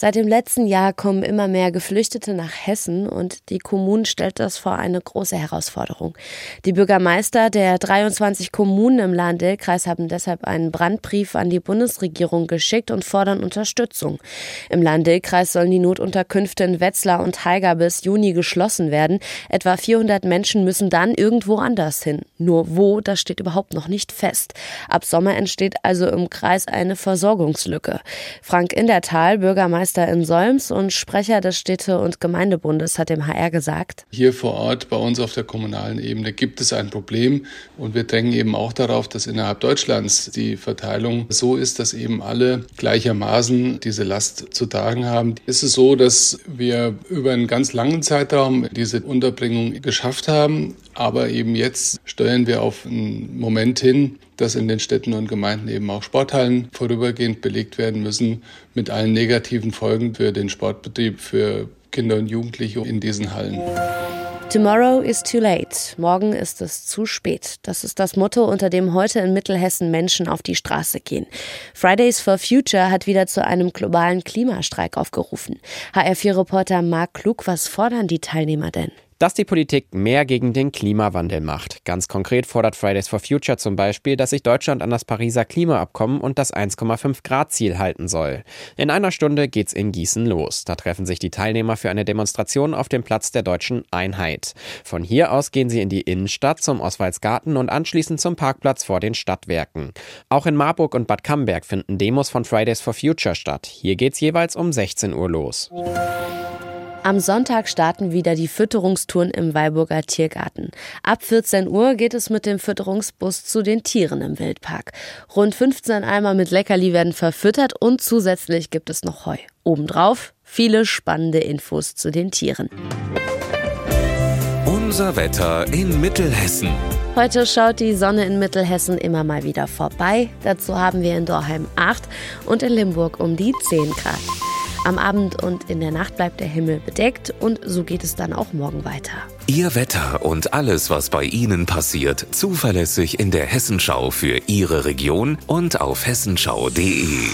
Seit dem letzten Jahr kommen immer mehr Geflüchtete nach Hessen und die Kommunen stellt das vor eine große Herausforderung. Die Bürgermeister der 23 Kommunen im Lahn-Dill-Kreis haben deshalb einen Brandbrief an die Bundesregierung geschickt und fordern Unterstützung. Im Lahn-Dill-Kreis sollen die Notunterkünfte in Wetzlar und Haiger bis Juni geschlossen werden. Etwa 400 Menschen müssen dann irgendwo anders hin. Nur wo, das steht überhaupt noch nicht fest. Ab Sommer entsteht also im Kreis eine Versorgungslücke. Frank Indertal, Bürgermeister Bürgermeister in Solms und Sprecher des Städte- und Gemeindebundes hat dem HR gesagt. Hier vor Ort bei uns auf der kommunalen Ebene gibt es ein Problem und wir drängen eben auch darauf, dass innerhalb Deutschlands die Verteilung so ist, dass eben alle gleichermaßen diese Last zu tragen haben. Es ist so, dass wir über einen ganz langen Zeitraum diese Unterbringung geschafft haben, aber eben jetzt steuern wir auf einen Moment hin, dass in den Städten und Gemeinden eben auch Sporthallen vorübergehend belegt werden müssen, mit allen negativen Folgen für den Sportbetrieb, für Kinder und Jugendliche in diesen Hallen. Tomorrow is too late. Morgen ist es zu spät. Das ist das Motto, unter dem heute in Mittelhessen Menschen auf die Straße gehen. Fridays for Future hat wieder zu einem globalen Klimastreik aufgerufen. HR4-Reporter Marc Klug, was fordern die Teilnehmer denn? Dass die Politik mehr gegen den Klimawandel macht. Ganz konkret fordert Fridays for Future zum Beispiel, dass sich Deutschland an das Pariser Klimaabkommen und das 1,5 Grad Ziel halten soll. In einer Stunde geht's in Gießen los. Da treffen sich die Teilnehmer für eine Demonstration auf dem Platz der deutschen Einheit. Von hier aus gehen sie in die Innenstadt zum Oswaldsgarten und anschließend zum Parkplatz vor den Stadtwerken. Auch in Marburg und Bad Camberg finden Demos von Fridays for Future statt. Hier geht's jeweils um 16 Uhr los. Am Sonntag starten wieder die Fütterungstouren im Weilburger Tiergarten. Ab 14 Uhr geht es mit dem Fütterungsbus zu den Tieren im Wildpark. Rund 15 Eimer mit Leckerli werden verfüttert und zusätzlich gibt es noch Heu. Obendrauf viele spannende Infos zu den Tieren. Unser Wetter in Mittelhessen. Heute schaut die Sonne in Mittelhessen immer mal wieder vorbei. Dazu haben wir in Dorheim 8 und in Limburg um die 10 Grad. Am Abend und in der Nacht bleibt der Himmel bedeckt und so geht es dann auch morgen weiter. Ihr Wetter und alles, was bei Ihnen passiert, zuverlässig in der Hessenschau für Ihre Region und auf hessenschau.de.